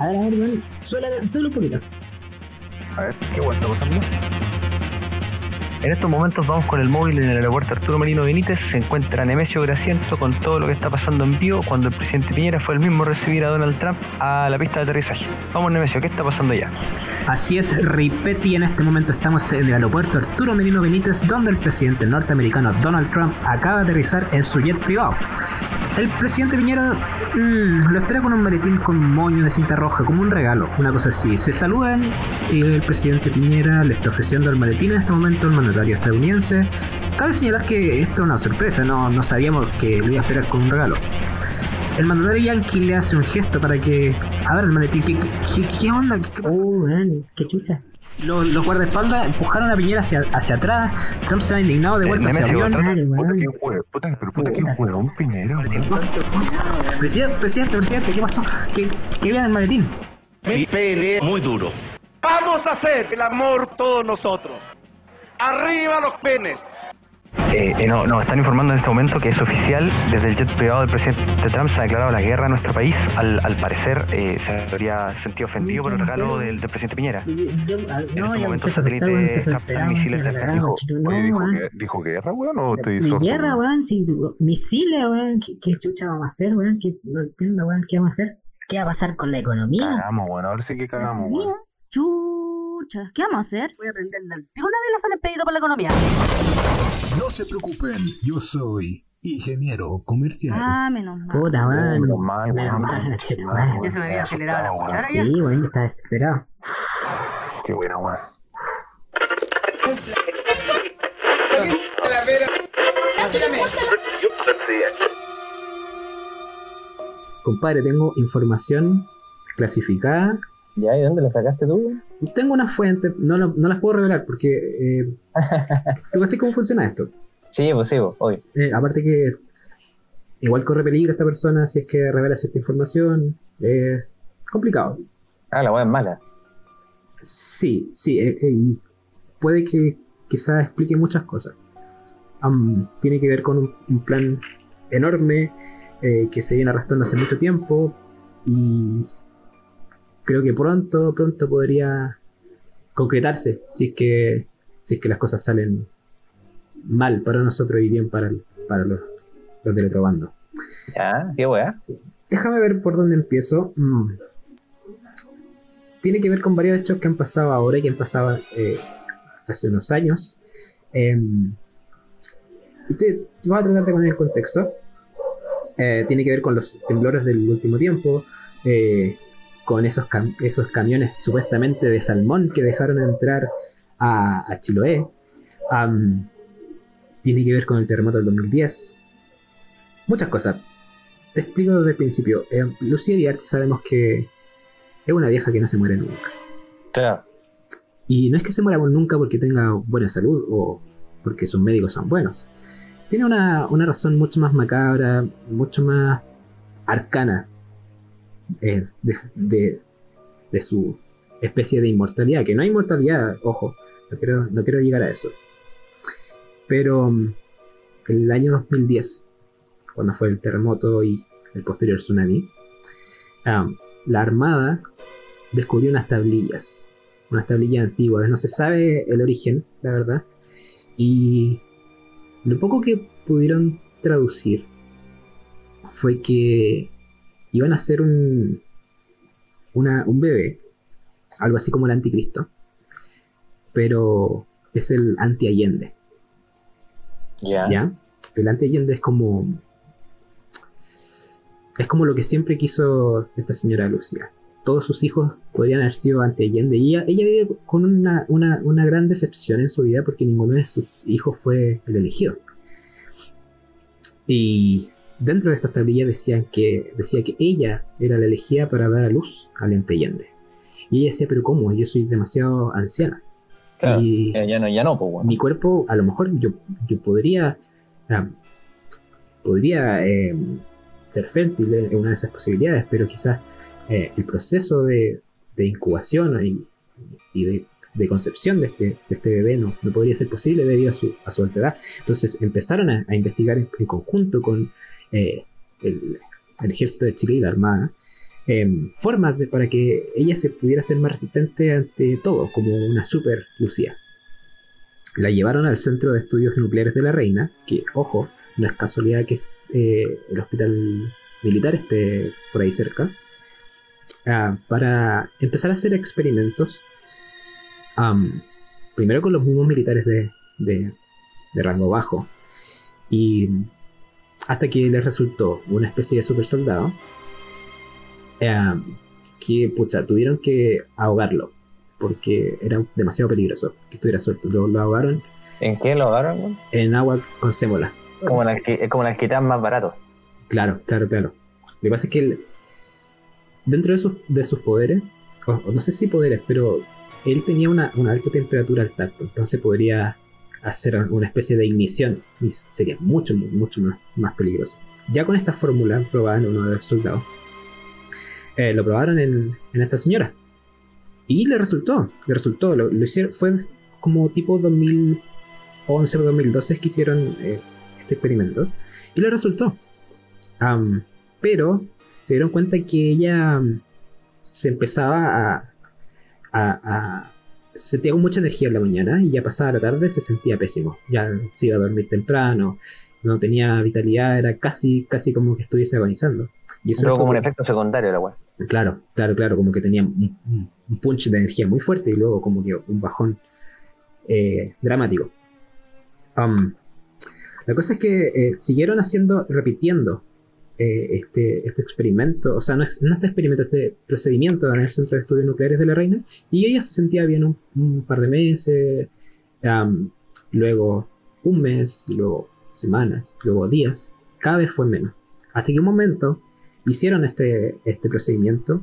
A ver, a ver, un poquito. A ver, qué bueno está pasando. En estos momentos vamos con el móvil en el aeropuerto Arturo Marino Benítez. Se encuentra Nemesio Graciento con todo lo que está pasando en vivo cuando el presidente Piñera fue el mismo a recibir a Donald Trump a la pista de aterrizaje. Vamos Nemesio, ¿qué está pasando ya? Así es, Ripetti, en este momento estamos en el aeropuerto Arturo Merino Benítez, donde el presidente norteamericano Donald Trump acaba de aterrizar en su jet privado. El presidente Piñera mm, lo espera con un maletín con moño de cinta roja, como un regalo, una cosa así. Se saludan y el presidente Piñera le está ofreciendo el maletín en este momento al mandatario estadounidense. Cabe señalar que esto es una sorpresa, no, no sabíamos que lo iba a esperar con un regalo. El mandatario yankee le hace un gesto para que abra el maletín. ¿Qué, qué, onda? Uh, weón, qué chucha. Los, los guardaespaldas empujaron a Piñera hacia, hacia atrás. Trump se va indignado de vuelta Eh, hacia el Nemesio, avión. Puta que huevo, puta, pero puta que huevo, un Piñera. Presidente, presidente, presidente, ¿qué pasó? ¿Qué, qué viene el maletín? Mi pene es muy duro. Vamos a hacer el amor todos nosotros. Arriba los penes. Eh, eh, no, no, están informando en este momento que es oficial, desde el jet privado del presidente Trump se ha declarado la guerra a nuestro país. Al, al parecer eh, se habría sentido ofendido por el regalo del, del presidente Piñera. Yo, yo- ah, este no, ya momento satélite capta weón, misiles de- dijo- no, dijo, weón. que- ¿dijo guerra, weón, o Mi sordo? guerra, weón? si, misiles, weón, ¿qué, qué chucha vamos a hacer, weón? ¿Qué, no entiendo, weón, ¿qué vamos a hacer? ¿Qué va a pasar con la economía? Cagamos, weón, ahora sí que cagamos, weón. Chucha, ¿qué vamos a hacer? Voy a prenderle al tiro. Una vez las han pedido para la economía. No se preocupen, yo soy ingeniero comercial. Ah, menos mal. Puta, weón. Menos mal, weón. Ya se me había acelerado la cuchara ya. Sí, weón, está desesperado. Qué buena, weón. Compadre, tengo información clasificada. ¿Ya? ¿Y dónde la sacaste tú? Tengo una fuente, no, lo- no las puedo revelar porque... Eh, ¿Tú sabes cómo funciona esto? Sí, pues sí, pues, hoy. Eh, aparte que igual corre peligro esta persona si es que revela cierta información. Eh, complicado. Ah, la weá es mala. Sí, sí, eh, eh, y puede que quizás explique muchas cosas. Am, tiene que ver con un, un plan enorme que se viene arrastrando hace mucho tiempo y creo que pronto, pronto podría concretarse si es que, si es que las cosas salen mal para nosotros y bien para, el- para los, los del otro bando. Ya, qué weá. Déjame ver por dónde empiezo. Mm. Tiene que ver con varios hechos que han pasado ahora y que han pasado eh, hace unos años. Em, y te voy a tratar de poner en contexto. Eh, tiene que ver con los temblores del último tiempo, eh, con esos, cam- esos camiones supuestamente de salmón que dejaron entrar a, a Chiloé. Tiene que ver con el terremoto del 2010. Muchas cosas te explico desde el principio. Eh, Lucía Diart sabemos que es una vieja que no se muere nunca. Claro. Y no es que se muera nunca porque tenga buena salud o porque sus médicos son buenos. Tiene una, una razón mucho más macabra, mucho más arcana eh, de, de- su especie de inmortalidad. Que no hay inmortalidad, ojo, no quiero, no quiero llegar a eso. Pero mm, en el año 2010, cuando fue el terremoto y el posterior tsunami, ah, la Armada descubrió unas tablillas, unas tablillas antiguas, no se sabe el origen, la verdad, y lo poco que pudieron traducir fue que iban a ser un, una- un bebé, algo así como el anticristo, pero es el anti-Allende. Ya. ¿Ya? El anti-Allende es como. Es como lo que siempre quiso esta señora Lucía. Todos sus hijos podrían haber sido anti-Allende. Y ella, ella vive con una, una, una gran decepción en su vida porque ninguno de sus hijos fue el elegido. Y dentro de estas tablillas decían que, decía que ella era la elegida para dar a luz al anti-Allende. Y ella decía, pero ¿cómo? Yo soy demasiado anciana. Claro. Y- Eh, ya no, ya no, pues mi cuerpo, a lo mejor yo, yo podría, ah, podría eh, ser fértil en una de esas posibilidades, pero quizás eh, el proceso de, de incubación y, y de, de concepción de este, de este bebé no, no podría ser posible debido a su, a su edad. Entonces empezaron a, a investigar en, en conjunto con eh, el, ejército de Chile y la Armada em, formas para que ella se pudiera ser más resistente ante todo, como una super Lucía. La llevaron al Centro de Estudios Nucleares de la Reina, que, ojo, no es casualidad que eh, el hospital militar esté por ahí cerca, ah, para empezar a hacer experimentos, primero con los mismos militares de, de- de rango bajo, y hasta que les resultó una especie de super soldado, am, que pucha, tuvieron que ahogarlo, porque era demasiado peligroso que estuviera suelto. Lo, lo ahogaron ¿En qué lo ahogaron? en agua con sémola. Como es como el alquitrán más barato. Claro, claro, claro. Lo que pasa es que él, dentro de sus, de sus poderes, no sé si poderes, pero él tenía una, una alta temperatura al tacto, entonces podría hacer una especie de ignición y sería mucho, mu- mucho más, más peligroso. Ya con esta fórmula probada en uno de los soldados, eh, lo probaron en, en esta señora y le resultó, le resultó, lo, hicieron, fue como tipo 2011 o 2012 que hicieron eh, este experimento y le resultó. Am, pero se dieron cuenta que ella am, se empezaba a, a- se sentía con mucha energía en la mañana y ya pasada la tarde se sentía pésimo. Ya se iba a dormir temprano, no tenía vitalidad, era casi, casi como que estuviese agonizando. Y eso Luego fue como un efecto secundario la weá. Claro, claro, claro, como que tenía un, un- un punch de energía muy fuerte y luego como que un bajón eh, dramático. Am, la cosa es que eh, siguieron haciendo, repitiendo eh, este, este experimento, o sea, no, es- no este experimento, este procedimiento en el Centro de Estudios Nucleares de la Reina, y ella se sentía bien un, par de meses, luego un mes, luego semanas, luego días, cada vez fue menos. Hasta que un momento hicieron este, este procedimiento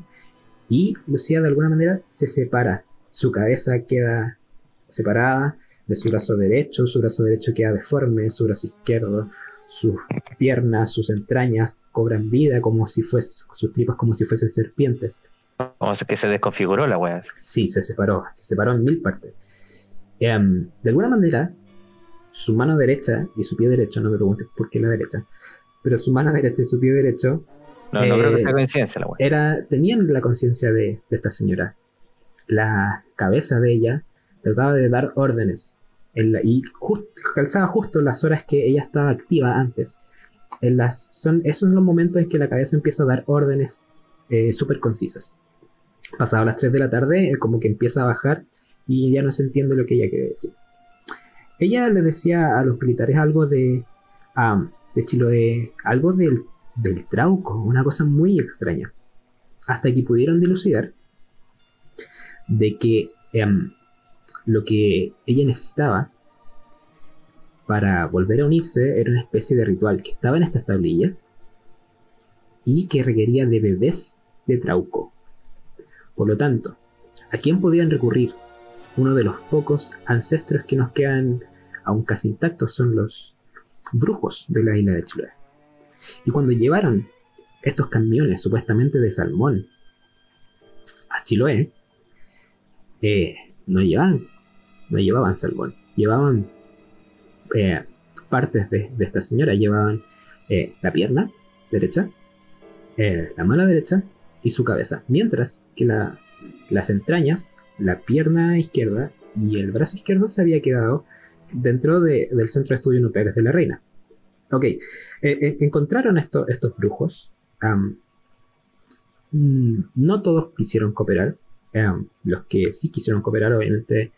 y Lucía de alguna manera se separa. Su cabeza queda separada de su brazo derecho, su brazo derecho queda deforme, su brazo izquierdo, sus piernas, sus entrañas cobran vida como si fuese, sus tripas como si fuesen serpientes. Como si que se desconfiguró la weá. Sí, se separó, se separó en mil partes. Em, de alguna manera, su mano derecha y su pie derecho, no me preguntes por qué la derecha, pero su mano derecha y su pie derecho No, no creo que Eh, sea coincidencia la weá. era, tenían la conciencia de, de esta señora. La cabeza de ella trataba de dar órdenes en y calzaba justo las horas que ella estaba activa antes. En las, son, esos son los momentos en que la cabeza empieza a dar órdenes eh, súper concisas. Pasado las 3 de la tarde, eh, como que empieza a bajar y ya no se entiende lo que ella quiere decir. Ella le decía a los militares algo de, de Chiloé, algo del, del trauco, una cosa muy extraña. Hasta que pudieron dilucidar de que em, lo que ella necesitaba para volver a unirse era una especie de ritual que estaba en estas tablillas y que requería de bebés de trauco. Por lo tanto, ¿a quién podían recurrir? Uno de los pocos ancestros que nos quedan aún casi intactos son los brujos de la isla de Chiloé. Y cuando llevaron estos camiones supuestamente de salmón a Chiloé, eh, no llevaban, no llevaban salmón, llevaban eh, partes de, de esta señora, llevaban eh, la pierna derecha, eh, la mano derecha y su cabeza, mientras que la- las entrañas, la pierna izquierda y el brazo izquierdo se había quedado dentro de- del Centro de Estudios Nucleares de la Reina. Ok, encontraron esto- estos brujos. mm, no todos quisieron cooperar. los que sí quisieron cooperar, obviamente,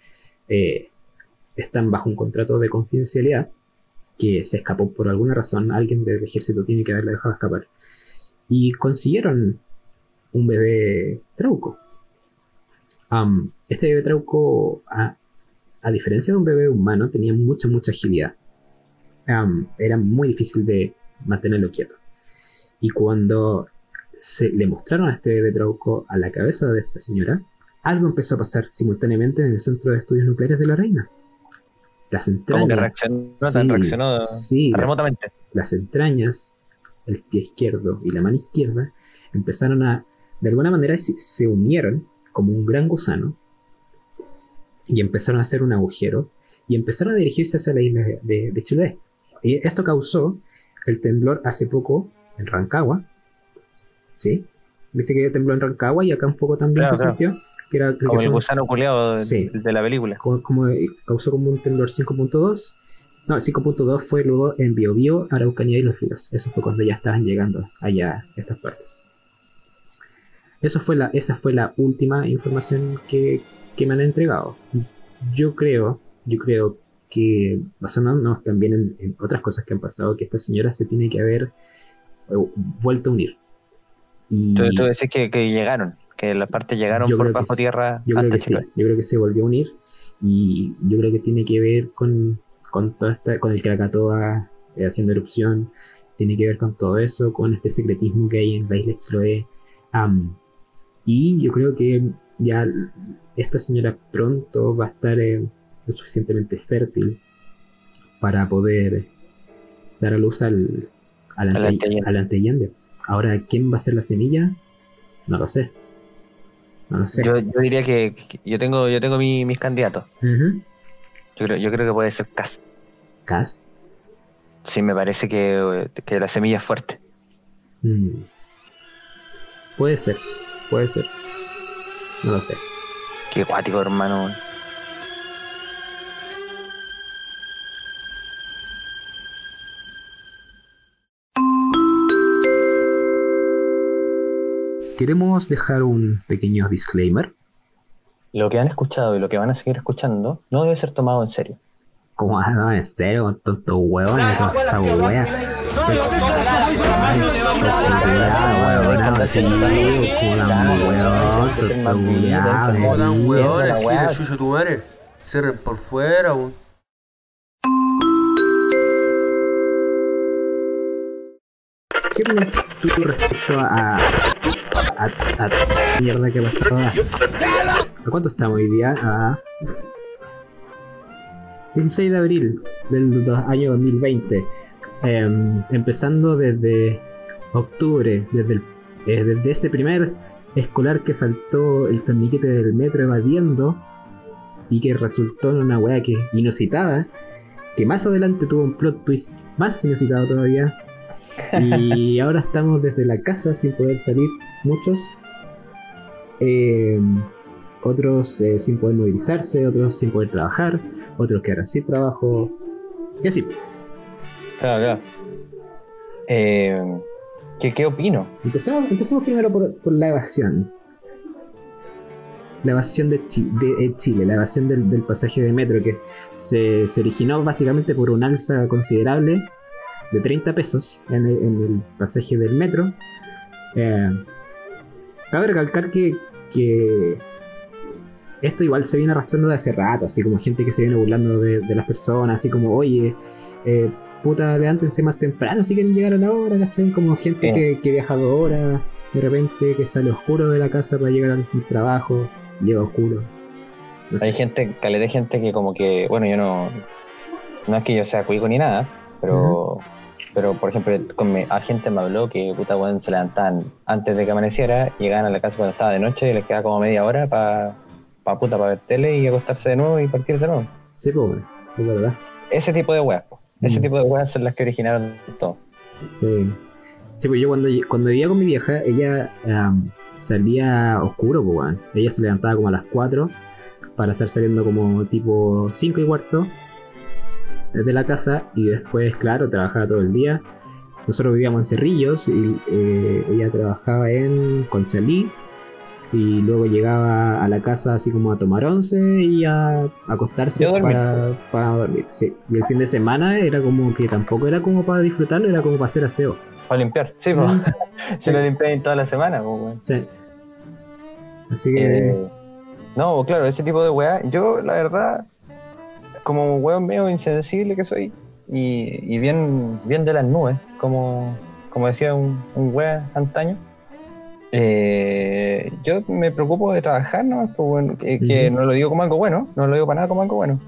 eh, están bajo un contrato de confidencialidad que se escapó por alguna razón. Alguien del ejército tiene que haberle dejado escapar. Y consiguieron un bebé trauco. Am, este bebé trauco, a, a diferencia de un bebé humano, tenía mucha, mucha agilidad. Am, era muy difícil de mantenerlo quieto. Y cuando se le mostraron a este bebé trauco a la cabeza de esta señora, algo empezó a pasar simultáneamente en el Centro de Estudios Nucleares de la Reina. Las Como que entrañas, reaccionó, Sí, reaccionó sí, las- remotamente. las entrañas, el pie izquierdo y la mano izquierda empezaron a, de alguna manera, se, unieron como un gran gusano y empezaron a hacer un agujero y empezaron a dirigirse hacia la isla de, de- de Chiloé. Y esto causó el temblor hace poco en Rancagua, ¿sí? Viste que tembló en Rancagua y acá un poco también Claro, se claro. sintió. Que era, creo Como que el fue- gusano culeado de, Sí. de la película. como, como- causó como un temblor 5.2. No, el 5.2 fue luego en Biobío, Araucanía y Los Ríos. Eso fue cuando ya estaban llegando allá a estas partes. Eso fue la, esa fue la última información que, que me han entregado. Yo creo, yo creo que basándonos también en, en otras cosas que han pasado, que esta señora se tiene que haber eh, vuelto a unir. Y Tú, tú decís que, que llegaron, que las partes llegaron Yo por bajo tierra yo creo que sí, yo creo que se volvió a unir y yo creo que tiene que ver con, con toda esta, con el Krakatoa eh, haciendo erupción, tiene que ver con todo eso, con este secretismo que hay en la isla Chiloé. Am, y yo creo que ya esta señora pronto va a estar eh, lo suficientemente fértil para poder dar a luz al, al, ante- al. Ahora, ¿quién va a ser la semilla? No lo sé. No lo sé. Yo, yo diría que, que yo tengo yo tengo mi- mis candidatos. Yo creo, yo creo que puede ser Cast. Cast. Sí, me parece que, que la semilla es fuerte. Mm. Puede ser, puede ser. No lo sé. Qué cuático, hermano. Queremos dejar un pequeño disclaimer. Lo que han escuchado y lo que van a seguir escuchando no debe ser tomado en serio. Como ah, no, en serio, con tontos huevones, con esa madre. Cierren por fuera, weón. ¿Qué opinas tú respecto a, a, mierda que pasó? ¿A ¿A cuánto estamos hoy día? A 16 de abril del año 2020. Em, empezando desde octubre, desde, el- eh, desde ese primer escolar que saltó el torniquete del metro evadiendo y que resultó en una wea que inusitada, que más adelante tuvo un plot twist más inusitado todavía. Y ahora estamos desde la casa sin poder salir, muchos. Eh, otros eh, sin poder movilizarse, otros sin poder trabajar, otros que ahora sí trabajo. Y así. Claro, claro. Eh, ¿qué, ¿Qué opino? Empecemos, empecemos primero por, por la evasión. La evasión de, Chi- de, eh, Chile, la evasión del, del pasaje de metro que se, se originó básicamente por un alza considerable de 30 pesos en el, en el pasaje del metro. Eh, cabe recalcar que, que esto igual se viene arrastrando de hace rato, así como gente que se viene burlando de, de las personas, así como, oye, eh, puta, levántense más temprano si quieren llegar a la hora, ¿cachai? Como gente Sí. que, que viaja dos horas, de repente que sale oscuro de la casa para llegar al trabajo, llega oscuro. No sé. Hay gente, caleta de gente que como que, bueno, yo no, no es que yo sea cuico ni nada, pero, pero por ejemplo, con mi, a gente me habló que puta weón se levantaban antes de que amaneciera, llegaban a la casa cuando estaba de noche y les quedaba como media hora para pa puta para ver tele y acostarse de nuevo y partir de nuevo. Sí, pues, bueno, es verdad. Ese tipo de weas, ese Mm. tipo de weas son las que originaron todo. Sí. Sí, pues yo cuando, cuando vivía con mi vieja, ella salía oscuro, pues, weón. Ella se levantaba como a las 4 para estar saliendo como tipo 5 y cuarto de la casa y después, claro, trabajaba todo el día. Nosotros vivíamos en Cerrillos y eh, ella trabajaba en Conchalí y luego llegaba a la casa así como a tomar once y a acostarse dormir. para, para dormir. Sí. Y el fin de semana era como que tampoco era como para disfrutarlo, era como para hacer aseo. Para limpiar, sí, po. Mm. se lo limpian toda la semana, po, weón. Sí. Así que. Eh, no, claro, ese tipo de weá. Yo, la verdad, como un weón medio insensible que soy, y, y bien, bien de las nubes, como, como decía un, un weá antaño, eh, yo me preocupo de trabajar, ¿no? Pues, bueno, que, que Ujú. no lo digo como algo bueno, no lo digo para nada como algo bueno.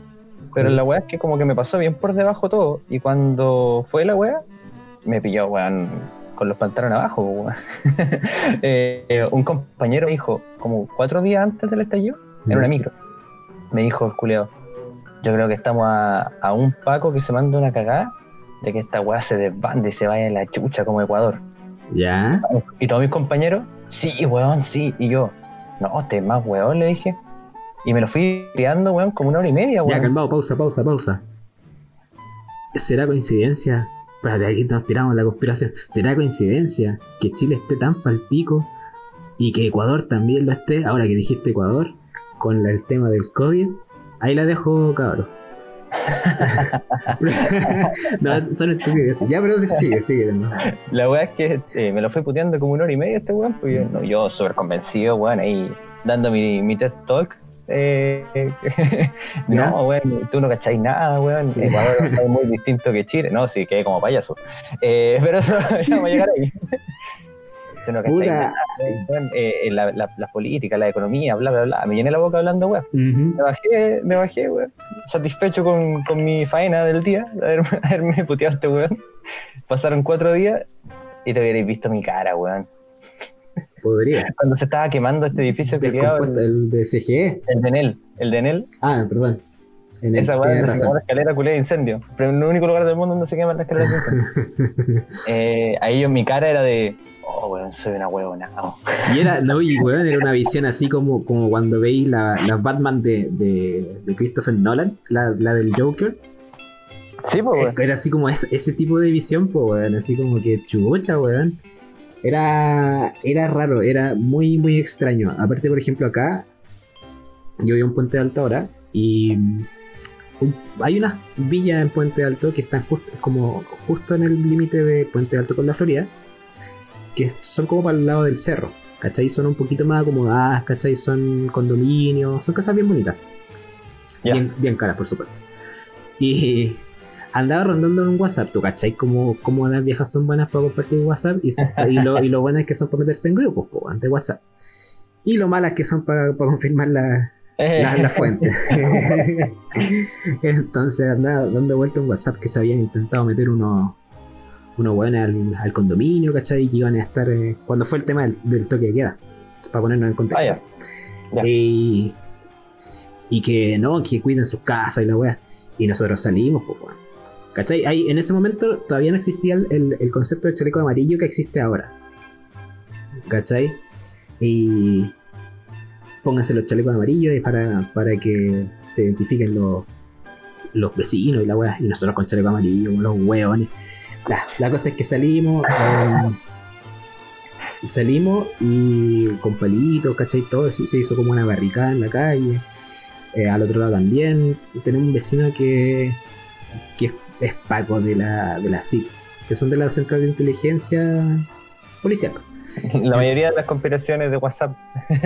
Pero Ujú. la weá es que como que me pasó bien por debajo todo, y cuando fue la weá, me pilló, weón, con los pantalones abajo, weón. Eh, un compañero dijo, como cuatro días antes del estallido, en una micro, me dijo el culeo, yo creo que estamos a, a un Paco que se manda una cagada de que esta weá se desbande y se vaya en la chucha como Ecuador. ¿Ya? Y todos mis compañeros, sí, weón, sí. Y yo, no, este es más weón, le dije. Y me lo fui tirando, weón, como una hora y media, Ya, weón. calmado, pausa, pausa, pausa. ¿Será coincidencia? Espérate, aquí nos tiramos la conspiración. ¿Será coincidencia que Chile esté tan pal pico y que Ecuador también lo esté? Ahora que dijiste Ecuador, con el tema del COVID. Ahí la dejo, cabrón. no, son estupideces. Ya, pero sigue, sigue. ¿no? La weá es que eh, me lo fui puteando como una hora y media este weón, pues yo, no, yo súper convencido, weón, ahí dando mi, mi TED Talk. Eh, no, weón, tú no cacháis nada, weón. Ecuador es muy distinto que Chile. No, sí, quedé como payaso. Eh, pero eso ya vamos a llegar ahí. No Puta. Eh, eh, la, la, la política, la economía, bla, bla, bla. Me llené la boca hablando, weón. Me bajé, me bajé, weón. Satisfecho con, con mi faena del día, haberme, haberme puteado este weón. Pasaron cuatro días y te hubierais visto mi cara, weón. Podría. Cuando se estaba quemando este edificio que quedaba, el, de CGE. el de Enel, el de Enel, Ah, perdón. En esa weá donde se quemó la escalera culé de incendio. Pero en el único lugar del mundo donde se queman las escaleras de incendio. Eh, ahí yo, mi cara era de, oh, weón, soy una huevona. Y era, no, y weón, era una visión así como, como cuando veis la, la Batman de, de, de Christopher Nolan, la, la del Joker. Sí, pues, weón. Era así como ese, ese tipo de visión, pues, weón, así como que chucha, weón. Era, era raro, era muy, muy extraño. Aparte, por ejemplo, acá, yo vivo en Puente Alto ahora, y un- hay unas villas en Puente Alto que están justo, como justo en el límite de Puente Alto con la Florida, que son como para el lado del cerro, ¿cachai? Son un poquito más acomodadas, ¿cachai? Son condominios, son casas bien bonitas. Bien, bien caras, por supuesto. Y andaba rondando en un WhatsApp, ¿tú cachai? Como, como las viejas son buenas para compartir WhatsApp y, y lo, y lo bueno es que son para meterse en grupos, po, ante WhatsApp. Y lo malas que son para, para confirmar la, la, la fuente. Entonces andaba dando vuelta un WhatsApp que se habían intentado meter unos unos buenos al, al condominio, ¿cachai? Y que iban a estar eh, cuando fue el tema del, del toque de queda, para ponernos en contexto. Ah, ya. Ya. Y, y que no, que cuiden sus casas y la weá. Y nosotros salimos, pues weón. ¿Cachai? Ahí, en ese momento todavía no existía el, el- el concepto de chaleco amarillo que existe ahora. ¿Cachai? Y pónganse los chalecos amarillos y para, para que se identifiquen los, los vecinos y la weá. Y nosotros con chaleco amarillo, los hueones. La, la cosa es que salimos. em, salimos y con palitos, ¿cachai? Todo se se hizo como una barricada en la calle. Eh, al otro lado también tenemos un vecino que, que es, es Paco de la, de la CIP, que son de la Central de Inteligencia Policial. La mayoría de las conspiraciones de WhatsApp.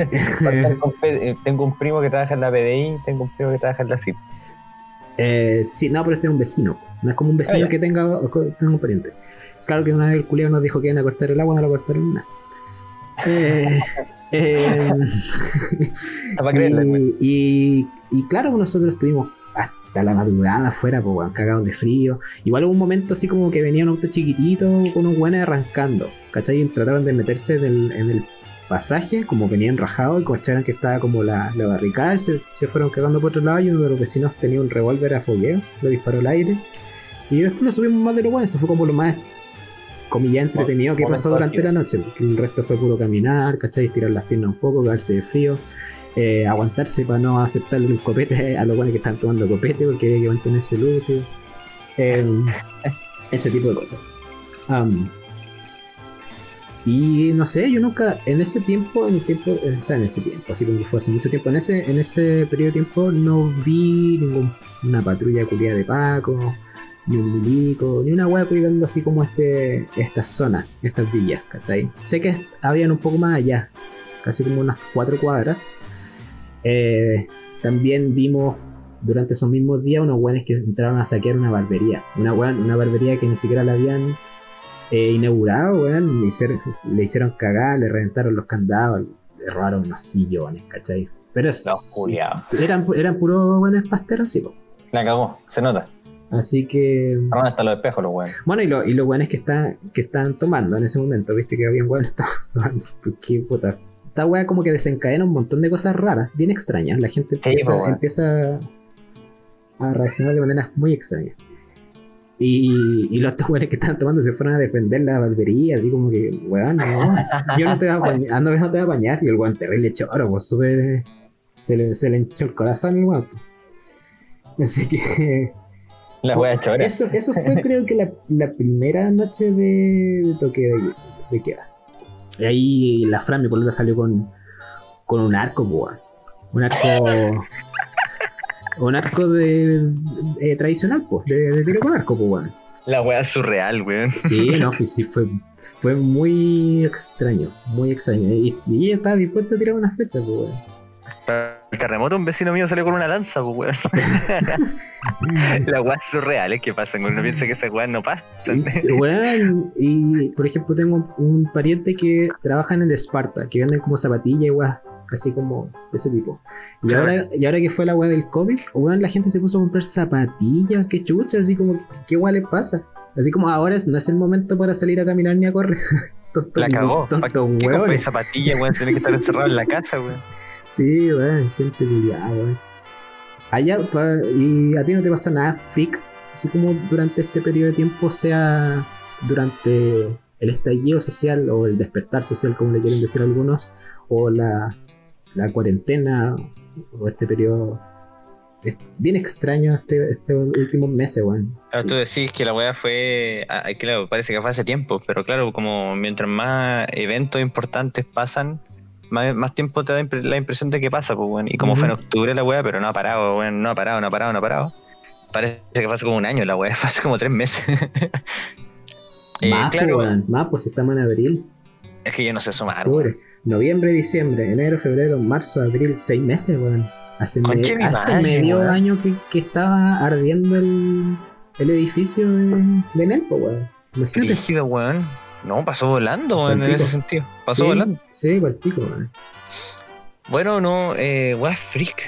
Eh, tengo un primo que trabaja en la PDI, tengo un primo que trabaja en la CIP. Eh, sí, no, pero este es un vecino. No es como un vecino Ah, que tenga, tenga un pariente. Claro que una vez el culiao nos dijo que iban a cortar el agua, no lo cortaron nada. Eh, eh, y, y, y claro, pues nosotros estuvimos hasta la madrugada afuera, pues, weón, cagados de frío. Igual hubo un momento así como que venía un auto chiquitito con unos buenos arrancando, ¿cachai? Y trataron de meterse en el pasaje, como venían rajados y cacharon que estaba como la, la barricada se, se fueron cagando por otro lado y uno de los vecinos tenía un revólver a fogueo, lo disparó al aire. Y después lo subimos más de lo bueno, eso fue como lo más comilla entretenido que pasó durante la noche, porque el resto fue puro caminar, ¿cachai? Estirar las piernas un poco, cagarse de frío, eh, aguantarse para no aceptar el copete a los buenos que están tomando copete porque había que mantenerse lúcido. Eh, ese tipo de cosas. Y no sé, yo nunca, en ese tiempo, en el tiempo, eh, o sea, en ese tiempo, así como que fue hace mucho tiempo, en ese, en ese periodo de tiempo no vi ninguna patrulla culiada de Paco, ni un milico, ni una hueá cuidando así como este, estas zonas, estas villas, ¿cachai? Sé que habían un poco más allá, casi como unas cuatro cuadras. Eh, también vimos durante esos mismos días unos buenos que entraron a saquear una barbería, una, weón- una barbería que ni siquiera la habían eh, inaugurado, weón, le hicieron, le hicieron cagar, le reventaron los candados, le robaron unos sillones, ¿cachai? Pero es- No, eran, eran puros buenos pasteros, sí, po. La cagó, se nota. Así que. Arman hasta los espejos, los weones. Bueno, y lo, y lo bueno es que, está, que están tomando en ese momento, viste que habían weones estaban tomando. Porque, puta. Esta weá como que desencadena un montón de cosas raras, bien extrañas. La gente empieza, po, weón. empieza a reaccionar de maneras muy extrañas. Y, y los otros weones que estaban tomando se fueron a defender la barbería, así como que, weón, no, yo no te voy a bañar, ando que no te voy a bañar. Y el weón terrible choro, pues súper. Se le, se le hinchó el corazón el weón. Así que. La wea chora. Eso, eso fue creo que la, la primera noche de, de toque de, de queda. Y ahí la Fran, mi salió con, con un arco, weón. Un arco. un arco de, de- tradicional, pues, de, de tiro con arco, pues, weón. La wea es surreal, weón. Sí, no, sí, sí, fue, fue muy extraño, muy extraño. Y, y ella estaba dispuesta a tirar una flecha, pues, weón. Para el terremoto, un vecino mío salió con una lanza, pues, weón. La wea es surreal, es que pasan. Uno piensa que esas weas no pasan. Y, weón, y por ejemplo tengo un pariente que trabaja en el Sparta, que venden como zapatillas y weas, así como de ese tipo. Y Claro. ahora, y ahora que fue la wea del COVID, weón, la gente se puso a comprar zapatillas, qué chucha, así como, ¿qué, qué wea les pasa? Así como ahora no es el momento para salir a caminar ni a correr. Tontos- La cagó. tontos ¿Qué hueones. compras zapatillas, weón? Tiene que estar encerrado en la casa, weón. Sí, weón, gente culiada, weón. Allá, pa- y a ti no te pasa nada, freak, así como durante este periodo de tiempo, sea durante el estallido social o el despertar social, como le quieren decir algunos, o la, la cuarentena, o este periodo. Es bien extraño este, este últimos meses, weón. Claro, tú decís que la weá fue. ah, claro, parece que fue hace tiempo, pero claro, como mientras más eventos importantes pasan, más, más tiempo te da impre- la impresión de que pasa, pues, weón. Y como fue en octubre la weá, pero no ha parado, weón, no ha parado, no ha parado, no ha parado. Parece que hace como un año la weá, hace como tres meses. Eh, más, pues, claro, weón, más, pues estamos en abril. es que yo no sé sumar, weón. noviembre, diciembre, enero, febrero, marzo, abril, seis meses, weón. Hace, me- Conche mi hace madre, medio weón. año que, que estaba ardiendo el, el edificio de, de Nelpo, weón. Imagínate. Rígido, weón. No, pasó volando, en Palpico. ese sentido. Pasó sí, volando. Sí, pa'l pico, weón. Bueno, no, eh, weá freak.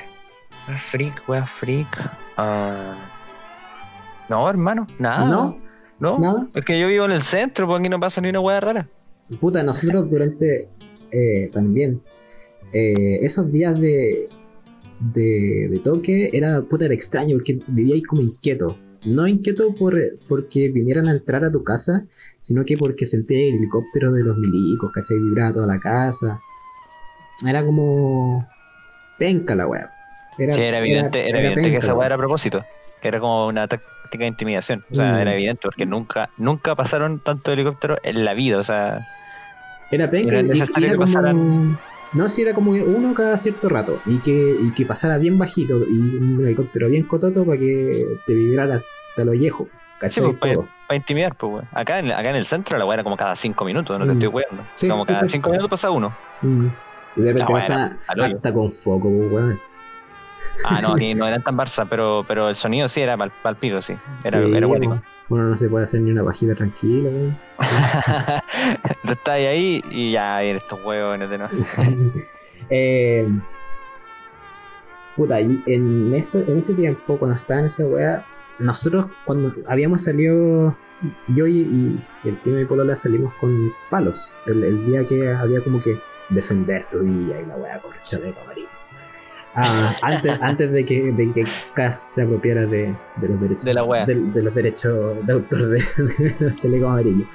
Weá freak, weá freak. Ah, no, hermano, nada. No, No, nada. es que yo vivo en el centro, pues aquí no pasa ni una weá rara. Puta, nosotros durante eh, también eh, esos días de, de, de toque era puta era extraño porque vivía ahí como inquieto. No inquieto por, porque vinieran a entrar a tu casa, sino que porque sentía el helicóptero de los milicos, ¿cachai? Vibraba toda la casa. Era como penca la weá. Era, sí, era evidente, era, evidente que esa weá era a propósito. Que era como una táctica de intimidación. O sea, Mm. era evidente porque nunca, nunca pasaron tanto helicóptero en la vida. O sea, Era penca Era necesario era que como... pasaran- No, si era como uno cada cierto rato y que, y que pasara bien bajito y un helicóptero bien cototo para que te vibrara hasta lo viejo. sí, pues, para, Todo. intimidar, pues weón. Acá, en, acá en el centro la weá era como cada cinco minutos, no te Mm. estoy weando. Sí, como cada sí. cinco minutos pasa uno. Mm. Y de repente pasa hasta con foco, pues, weón. Ah, no, aquí no eran tan Barça, pero, pero el sonido sí era pal, palpico, sí. Era, Sí, era cuático. Uno no se puede hacer ni una pajita tranquila, weón. Tú estás ahí y ya vienen estos huevos de no. eh, puta, y en, eso, en ese tiempo, cuando estaba en esa weá, nosotros cuando habíamos salido, yo y, y el tío de polola salimos con palos. El, el día que había como que defender tu villa y la weá con el chaleco amarillo. Ah, antes, antes de que, de que Cast se apropiara de, de los derechos De la wea. de, de los derechos de autor de, los chalecos amarillos.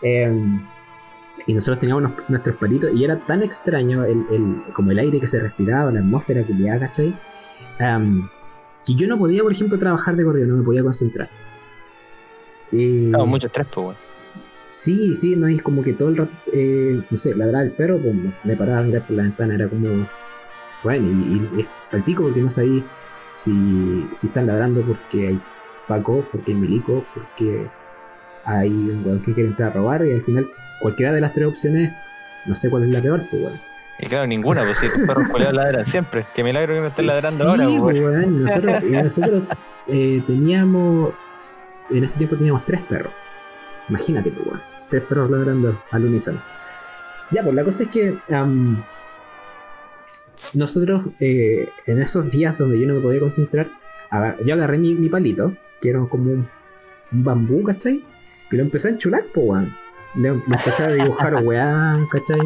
Em, y nosotros teníamos nuestros palitos y era tan extraño el, el- como el aire que se respiraba, la atmósfera culiada, ¿cachai? Am, que yo no podía, por ejemplo, trabajar de corrido, no me podía concentrar. Y- No, mucho estrés, pues. Sí, sí, no es como que todo el rato, eh, no sé, ladraba el perro, pues me paraba a mirar por la ventana, era como, bueno, y, y es al pico porque no sabía si, si están ladrando porque hay Paco, porque hay Milico, porque hay un weón que quiere entrar a robar, y al final cualquiera de las tres opciones, no sé cuál es la peor, pues weón. Y claro, ninguna, pues si tus perros culeados ladran siempre. Qué milagro que me estén ladrando sí, ahora, pues, weón. weón, Nosotros, nosotros eh, teníamos, en ese tiempo teníamos tres perros. Imagínate, pues, weón. Tres perros ladrando al unísono. Ya, pues la cosa es que am, nosotros, eh, en esos días donde yo no me podía concentrar, yo agarré mi, mi palito, que era como un, un bambú, ¿cachai? Y lo empecé a enchular, pues, weón. Le, le empecé a dibujar weón, ¿cachai?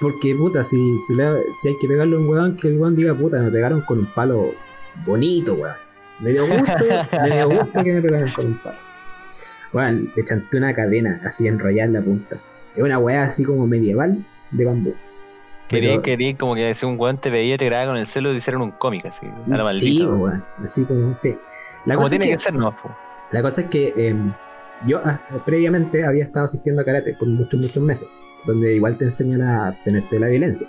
Porque, puta, si, si, le- si hay que pegarle a un weón, que el weón diga, puta, me pegaron con un palo bonito, weón. Me dio gusto, me dio gusto que me pegaran con un palo. Bueno, le chanté una cadena así enrollada en la punta. Es una weá así como medieval de bambú. Quería, quería como que si un weón te veía, te grababa con el celo y te hicieron un cómic así. A la sí, maldita. weón. así como, sí. La como cosa, es tiene que, que, ser, no. po. la cosa es que em, yo ah, previamente había estado asistiendo a karate por muchos, muchos meses, donde igual te enseñan a abstenerte de la violencia.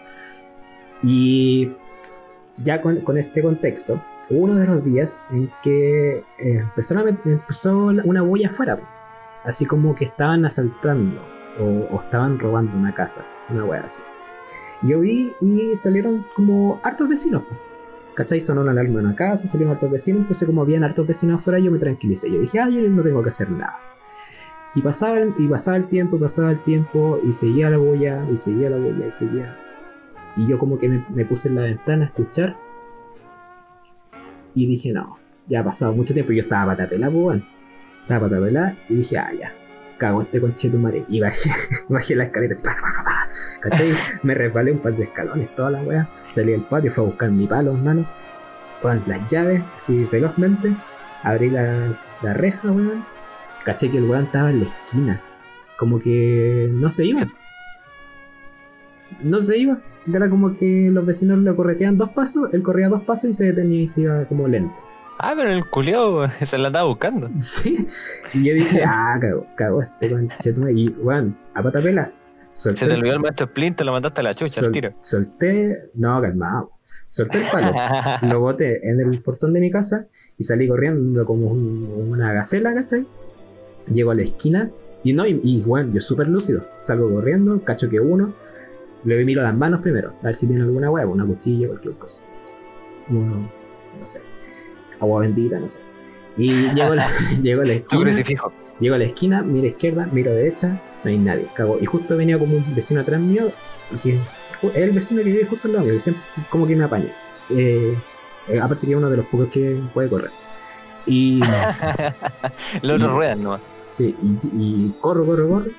Y ya con, con este contexto, uno de los días en que eh, empezaron a met- empezó una bulla afuera, así como que estaban asaltando o, o estaban robando una casa, una wea así. Yo vi y salieron como hartos vecinos. ¿cachai? Sonó una alarma en una casa, salieron hartos vecinos, entonces como habían hartos vecinos afuera, yo me tranquilicé. Yo dije, ah, yo no tengo que hacer nada. Y pasaba, el, y pasaba el tiempo, pasaba el tiempo, y seguía la bulla, y seguía la bulla, y seguía. Y yo como que me, puse en la ventana a escuchar. Y dije, no, ya ha pasado mucho tiempo, yo estaba patapelada, pues, weón. Estaba patapelada, y dije, ah, ya, cago este conchetumare. Y bajé, bajé la escalera, me resbalé un par de escalones, toda la weá. Salí del patio, fui a buscar mi palo, hermano. Con las llaves, así velozmente. Abrí la, la reja, weón. Caché que el weón estaba en la esquina. Como que no se iba. No se iba. Era como que los vecinos lo correteaban dos pasos, él corría dos pasos y se detenía y se iba como lento. Ah, pero el culiao se la andaba buscando. Sí. Y yo dije, ah, cagó, cagó este conchetumare. Y weón, a pata pela. Se te olvidó el maestro Splint, te lo mandaste a la chucha sol- tiro. Solté, no, calmado. Solté el palo, lo boté en el portón de mi casa y salí corriendo como un- una gacela, ¿cachai? Llego a la esquina y no, y, y, bueno, yo súper lúcido. Salgo corriendo, cacho que uno, le miro las manos primero, a ver si tiene alguna hueá, una cuchilla, cualquier cosa. Uno, no sé, agua bendita, no sé. Y llego a la, llego a la esquina. Llego a la esquina, miro izquierda, miro derecha, no hay nadie, cago. Y justo venía como un vecino atrás mío, que es el vecino que vive justo al lado mío, que siempre como que me apaña. Eh, eh, aparte que es uno de los pocos que puede correr. Y Los otros ruedan nomás. sí, y, y corro, corro, corro.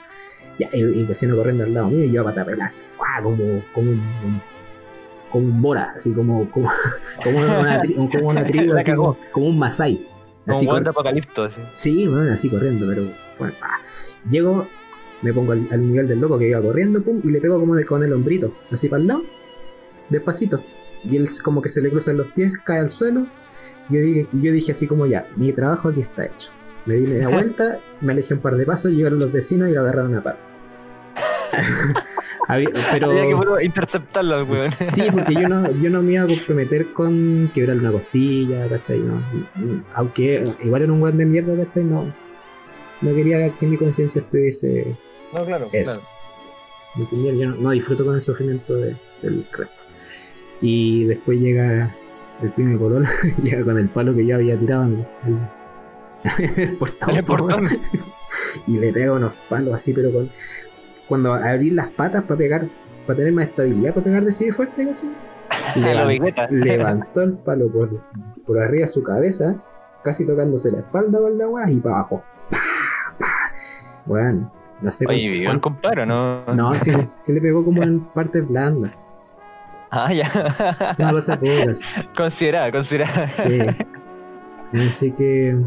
Ya, el, el vecino corriendo al lado mío y yo a patapela, así, ¡fua! como, como un, un- como un bora, así como, como, como una, tri- como una tribu, así como, como un masai. Como Así un cor- de apocalipto. Así. Sí, bueno, así corriendo, pero bueno, ah. llego, me pongo al, al nivel del loco que iba corriendo, pum, y le pego como de, con el hombrito, así para el lado, despacito. Y él como que se le cruzan los pies, cae al suelo. Y yo dije, y yo dije así como ya, mi trabajo aquí está hecho. Me di media vuelta, me alejé un par de pasos, llegaron los vecinos y lo agarraron a par. Había- pero Había que puro interceptarlo al weón. Sí, porque yo no, yo no me iba a comprometer con quebrar una costilla, ¿cachai? No, aunque igual era un weón de mierda, ¿cachai? No, no quería que mi conciencia estuviese No, claro. eso. claro. Yo no, no disfruto con el sufrimiento de- del resto. Y después llega el primo de Corolla, llega con el palo que yo había tirado en el, el portón. En el portón. y le pega unos palos así, pero con. Cuando abrí las patas para pegar, para tener más estabilidad, para pegar de de fuerte, ¿cachai? Lo Levan- bigueta. levantó el palo por, por arriba de su cabeza, casi tocándose la espalda con la weá y para abajo. ¡Pah! ¡Pah! Weón, no sé Oye, con ¿vivió el cuánto- compadre o no? No, sí, sí le pegó como en partes blandas. Ah, ya. Una cosa poca, sí. considerada, considerada. Sí. Así que.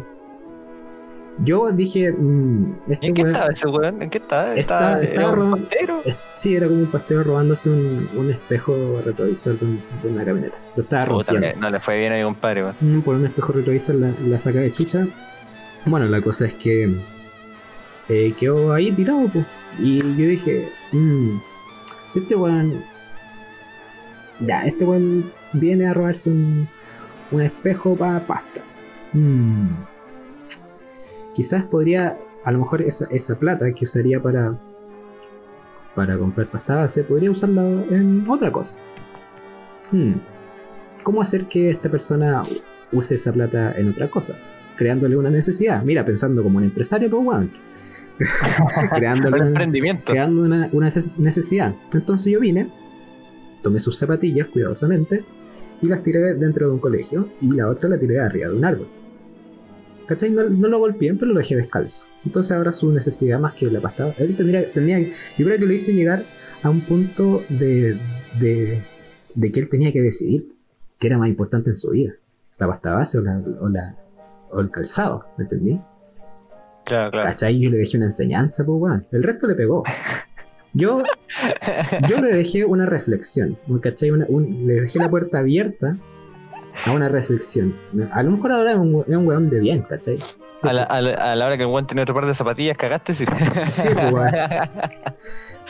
Yo dije. mm, este ¿En qué estaba ese weón? ¿En qué estaba? Estaba- ¿Estaba, era un pastero? Sí, era como un pastero robándose un, un espejo retrovisor de, un- de una camioneta. Lo estaba rompiendo. no le fue bien a mi compadre, weón. Mm, por un espejo retrovisor la, la saca de chucha. Bueno, la cosa es que eh, quedó ahí tirado, pues. Y yo dije, mm, si este weón. Ya, este weón viene a robarse un, un espejo para pasta. Mm, quizás podría, a lo mejor esa, esa plata que usaría para para comprar pasta base, podría usarla en otra cosa. Hmm. ¿Cómo hacer que esta persona use esa plata en otra cosa? Creándole una necesidad. Mira, pensando como un empresario, pues weón. creándole Un emprendimiento. creando una, una neces- necesidad. Entonces yo vine, tomé sus zapatillas cuidadosamente y las tiré dentro de un colegio y la otra la tiré arriba de un árbol. ¿Cachai? No, no lo golpeé, pero lo dejé descalzo. Entonces ahora su necesidad más que la pasta. Él tendría, tendría, yo creo que lo hice llegar a un punto de, de, de que él tenía que decidir qué era más importante en su vida. la pasta base o, la, o, la- o el calzado, ¿me entendí? Claro, claro. ¿Cachai? Yo le dejé una enseñanza, pues, weón. El resto le pegó. Yo, yo le dejé una reflexión, ¿cachai? Una- un- le dejé la puerta abierta a una reflexión. A lo mejor ahora es un, es un weón de bien, ¿cachai? A la, a, la, a la hora que el weón tenía otro par de zapatillas, cagaste, sí. Sí, pues, weón.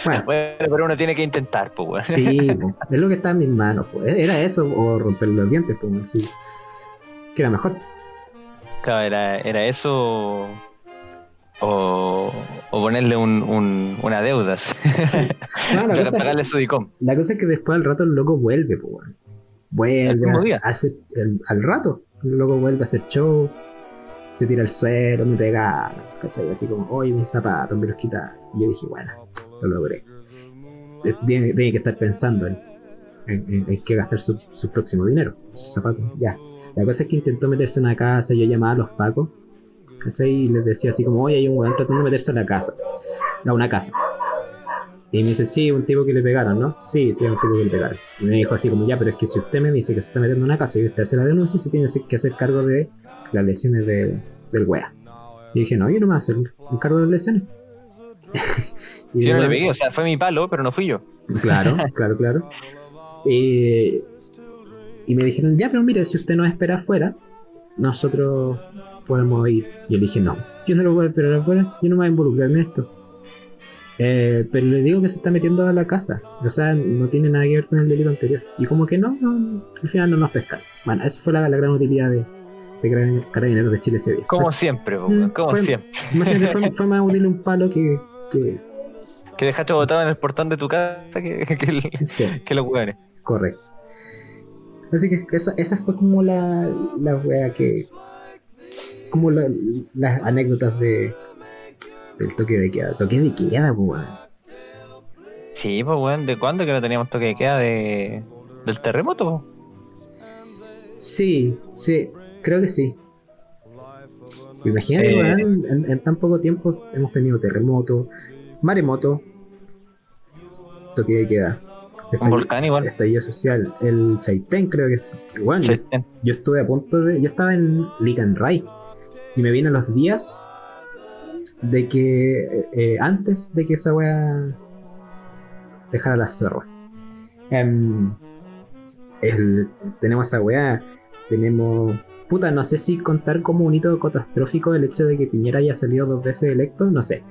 Bueno, Bueno, pero uno tiene que intentar, pues, weón. sí, pues, es lo que está en mis manos. Pues. Era eso o romper los dientes, pues, weón, sí. Que era mejor. Claro, era, era eso o, o ponerle un, un, una deuda. No, la, cosa, pagarle su DICOM. la cosa es que después al rato el loco vuelve, pues, weón. El Vuelve el- al rato. Loco vuelve a hacer show, se tira al suelo, me pega, ¿cachai? Así como, oye, mis zapatos, me los quita. Y yo dije, bueno, lo logré. Tiene, tiene que estar pensando en, en, en- en qué gastar su, su próximo dinero, sus zapatos, ya. La cosa es que intentó meterse en una casa, yo llamaba a los pacos, ¿cachai? Y les decía así como, oye, hay un weón tratando de meterse a la casa, a una casa. Y me dice, sí, un tipo que le pegaron, ¿no? Sí, sí, un tipo que le pegaron. Y me dijo así como, ya, pero es que si usted me dice que se está metiendo en una casa y usted hace la denuncia, se tiene que hacer cargo de las lesiones de, del wea. Y dije, no, yo no me voy a hacer un cargo de las lesiones. Y Yo no le pegué, o sea, fue mi palo, pero no fui yo. Claro, claro, claro. Eh, y me dijeron, ya, pero mire, si usted nos espera afuera, nosotros podemos ir. Y yo le dije, no, yo no lo voy a esperar afuera, yo no me voy a involucrar en esto. Eh, pero le digo que se está metiendo a la casa, o sea, no tiene nada que ver con el delito anterior. Y como que no, no al final no nos pescaron. Bueno, esa fue la, la gran utilidad de, de Carabin- Carabineros de Chile ese día. Como Pues, siempre, mm, como fue- siempre. Imagínate, fue, fue más útil un palo que, que, Que dejaste botado en el portón de tu casa que, que, el- sí. que los weones. Correcto. Así que esa, esa fue como la, la wea que. Como la- las anécdotas de. Del toque de queda. Toque de queda, pues, weón. Sí, pues weón, ¿de cuándo que no teníamos toque de queda de, del terremoto? Sí, sí, creo que sí. Imagínate, Eh. weón, en, en tan poco tiempo hemos tenido terremoto, maremoto, toque de queda. Un volcán igual. Estallido social, el Chaitén creo que, bueno, yo, estuve a punto de, yo estaba en Licanray y me vienen los días de que eh, eh, antes de que esa wea dejara la zorra. Em, el- tenemos esa weá, tenemos puta, no sé si contar como un hito catastrófico el hecho de que Piñera haya salido dos veces electo, no sé.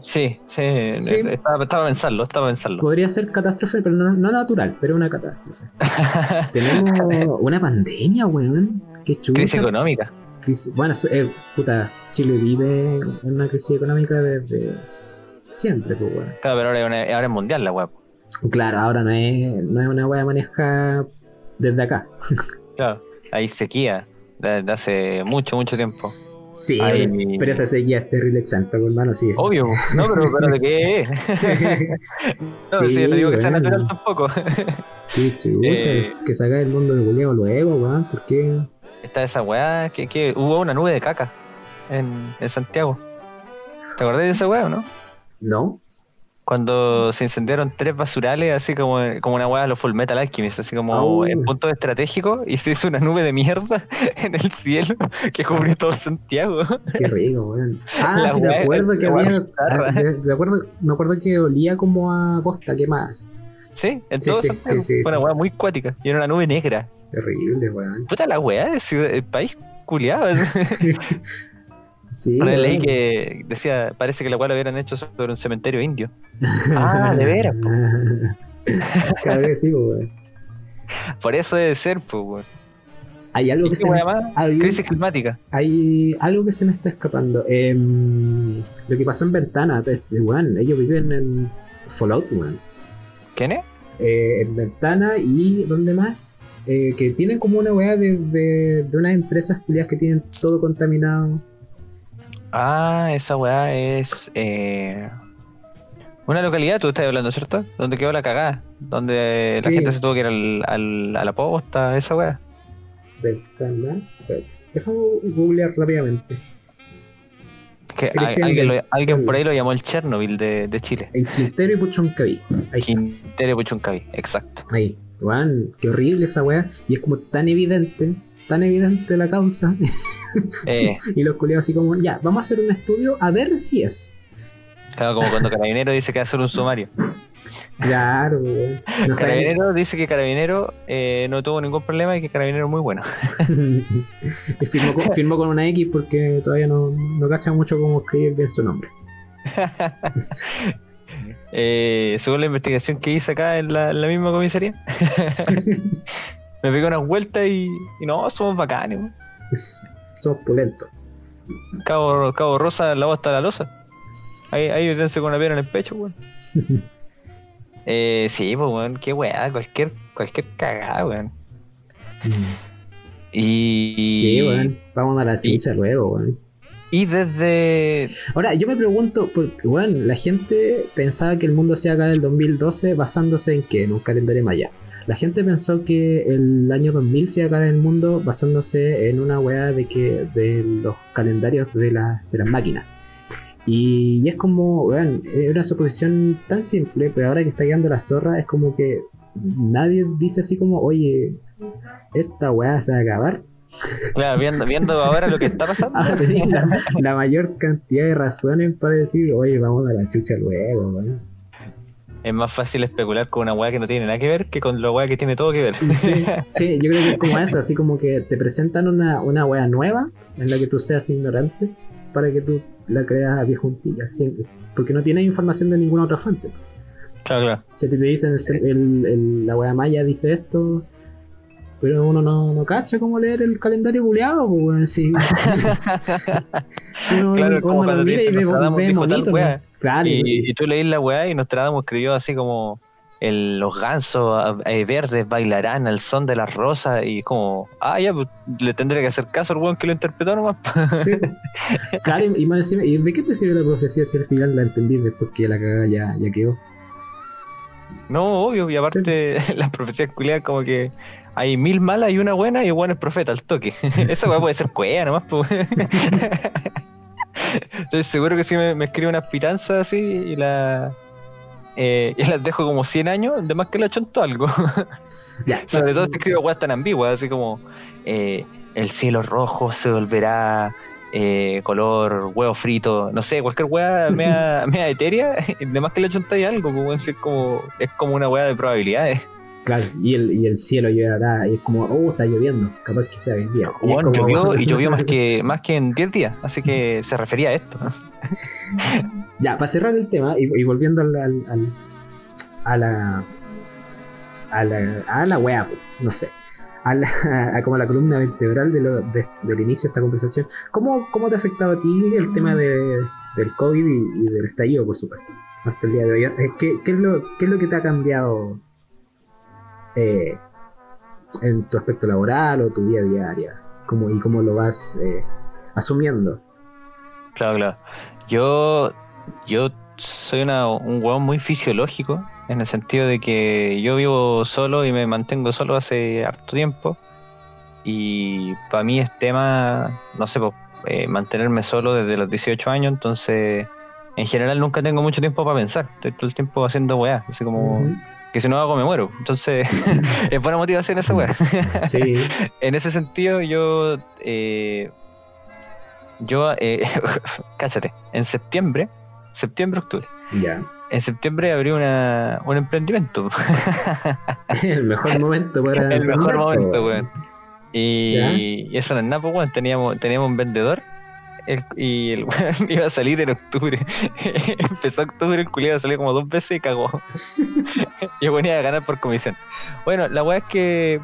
Sí, sí, Sí. Estaba, estaba a pensarlo, estaba pensarlo. Podría ser catástrofe, pero no, no natural, pero una catástrofe. Tenemos una pandemia, weón. Qué. Crisis económica. Crisis- Bueno, eh, puta, Chile vive en una crisis económica desde siempre, pues, weón. Claro, pero ahora es, una- ahora es mundial la weá. po. Claro, ahora no es, no es una weá manejada desde acá. Claro, hay sequía desde hace mucho, mucho tiempo. Sí, Ay. pero esa sequía es terrible exanta, pues, hermano, sí. Obvio, no, pero, pero ¿de qué es? No, Sí, sí, no digo que sea bueno. natural tampoco. Qué chucha, Eh. que saca el mundo del culiao luego, weón, ¿por qué? Está esa weá, que, que hubo una nube de caca en, en Santiago. ¿Te acordás de esa weá o no? No, Cuando se incendiaron tres basurales, así como, como una weá de los Full Metal Alchemist, así como Au. en puntos estratégicos, y se hizo una nube de mierda en el cielo que cubrió todo Santiago. qué rico, weón. Ah, La sí, me acuerdo que había. ah, de acuerdo, me acuerdo que olía como a bosta, ¿qué más? Sí, en Sí, todo sí, Santiago. sí, Fue una weá muy cuática, y era una nube negra. Terrible, weón. Puta la weá, el, país culiado. Sí, Una vez weón. que decía, parece que la weá lo hubieran hecho sobre un cementerio indio. Ah, de veras, po. Claro que sí, weón. Por eso debe ser, pues, weón. Hay algo ¿Y que se me, hay, Crisis climática. hay algo que se me está escapando. Em, lo que pasó en Ventana, weón, ellos viven en Fallout, weón. ¿Quién es? Eh, en Ventana y ¿dónde más? Eh, que tienen como una weá de, de, de unas empresas que tienen todo contaminado. Ah, esa weá es eh, una localidad, tú estás hablando, ¿cierto? Donde quedó la cagada, donde la gente se tuvo que ir al, al- a la posta, esa weá. Ventana. Espérate, Déjame googlear rápidamente. Que a- alguien, el- lo- alguien el- por ahí lo llamó el Chernobyl de, de Chile. En Quintero y está. Quintero Puchuncaví, exacto. Ahí. Weón, qué horrible esa weá. Y es como tan evidente tan evidente la causa. Eh, y los culiados así como, ya, vamos a hacer un estudio a ver si es. claro, como cuando Carabinero dice que va a hacer un sumario. Claro, weón. No Carabinero dice que Carabinero eh, no tuvo ningún problema y que Carabinero es muy bueno. y firmó con, firmó con una X porque todavía no, no cacha mucho cómo escribir bien su nombre. Eh, según la investigación que hice acá en la, en la misma comisaría, me pegué unas vueltas y, y no, somos bacanes. Somos pulentos. Cabo, Cabo Rosa, la voz hasta la losa. Ahí, ahí metense con una piedra en el pecho, weón. Eh, sí, pues, weón, qué weá, cualquier, cualquier cagada, weón. Y, Sí, weón. Vamos a la chucha luego, weón. Y desde. Ahora, yo me pregunto, bueno, la gente pensaba que el mundo se iba a el 2012 basándose en que en un calendario maya. La gente pensó que el año 2000 se iba a el mundo basándose en una weá de que de los calendarios de, la- de las máquinas. Y, es como, weón, es una suposición tan simple, pero ahora que está llegando la zorra es como que nadie dice así como, oye, esta weá se va a acabar. Claro, viendo, viendo ahora lo que está pasando. Tenés la, la mayor cantidad de razones para decir, oye, vamos a la chucha luego, weón. Es más fácil especular con una weá que no tiene nada que ver que con la weá que tiene todo que ver. Sí, sí, yo creo que es como eso, así como que te presentan una, una wea nueva en la que tú seas ignorante para que tú la creas a pie juntilla, porque no tienes información de ninguna otra fuente. Claro, claro. Si te dicen el, el- el- la wea maya dice esto, pero uno no, no cacha cómo leer el calendario buleado, pues weón, sí. Uno, Claro, uno como lo cuando mira dice y. Claro, Y, y tú leís la weá y Nostradamus escribió así como el, los gansos eh, verdes bailarán al son de las rosas y como, ah, ya, pues, le tendré que hacer caso al weón que lo interpretó nomás. Sí. Claro, y más encima, ¿y de qué te sirve la profecía si al final la entendí después que la cagada ya, ya quedó? No, obvio, y aparte las profecías culiadas como que hay mil malas y una buena y el es profeta al toque. Esa weá puede ser cuea nomás, pues. Estoy seguro que si me, me escribe unas pitanzas así y la eh, y las dejo como 100 años, de más que la chonto algo. Ya, Sobre todo si escribo weas tan ambiguas, así como eh, el cielo rojo se volverá eh, color huevo frito, no sé, cualquier wea mea, mea etérea, de más que le chontáis algo, si es como, es como una wea de probabilidades. Claro, y el, y el cielo llorará, y es como, oh, está lloviendo, capaz que sea bien día. Y como- llovió y llovió más que, más que en 10 días, así que se refería a esto. Ya, para cerrar el tema, y, y volviendo al, al- al- a la. a la. a la wea, no sé. A, la, a como la columna vertebral de lo- de- del inicio de esta conversación. ¿Cómo, cómo te ha afectado a ti el tema de, del COVID y, y del estallido, por supuesto? Hasta el día de hoy. ¿Qué, qué es, lo, qué es lo que te ha cambiado eh, en tu aspecto laboral o tu vida diaria? ¿Cómo, ¿Y cómo lo vas eh, asumiendo? Claro, claro. Yo, yo soy una, un huevón muy fisiológico, en el sentido de que yo vivo solo y me mantengo solo hace harto tiempo. Y para mí es tema, no sé, eh, mantenerme solo desde los 18 años, entonces en general nunca tengo mucho tiempo para pensar. Estoy todo el tiempo haciendo weá, así como. Que si no hago me muero. Entonces es buena motivación esa weá. Sí. en ese sentido, yo. Eh, yo. Eh, cáchate, en septiembre, septiembre, octubre. Ya. En septiembre abrí una, un emprendimiento. el mejor momento para. el mejor momento, weón. Y, y eso no es nada, weón. Teníamos, teníamos un vendedor. El- y el weón iba a salir en octubre. Empezó octubre, el culiado salió como dos veces y cagó. y el weón iba a ganar por comisión. Bueno, la weá es que.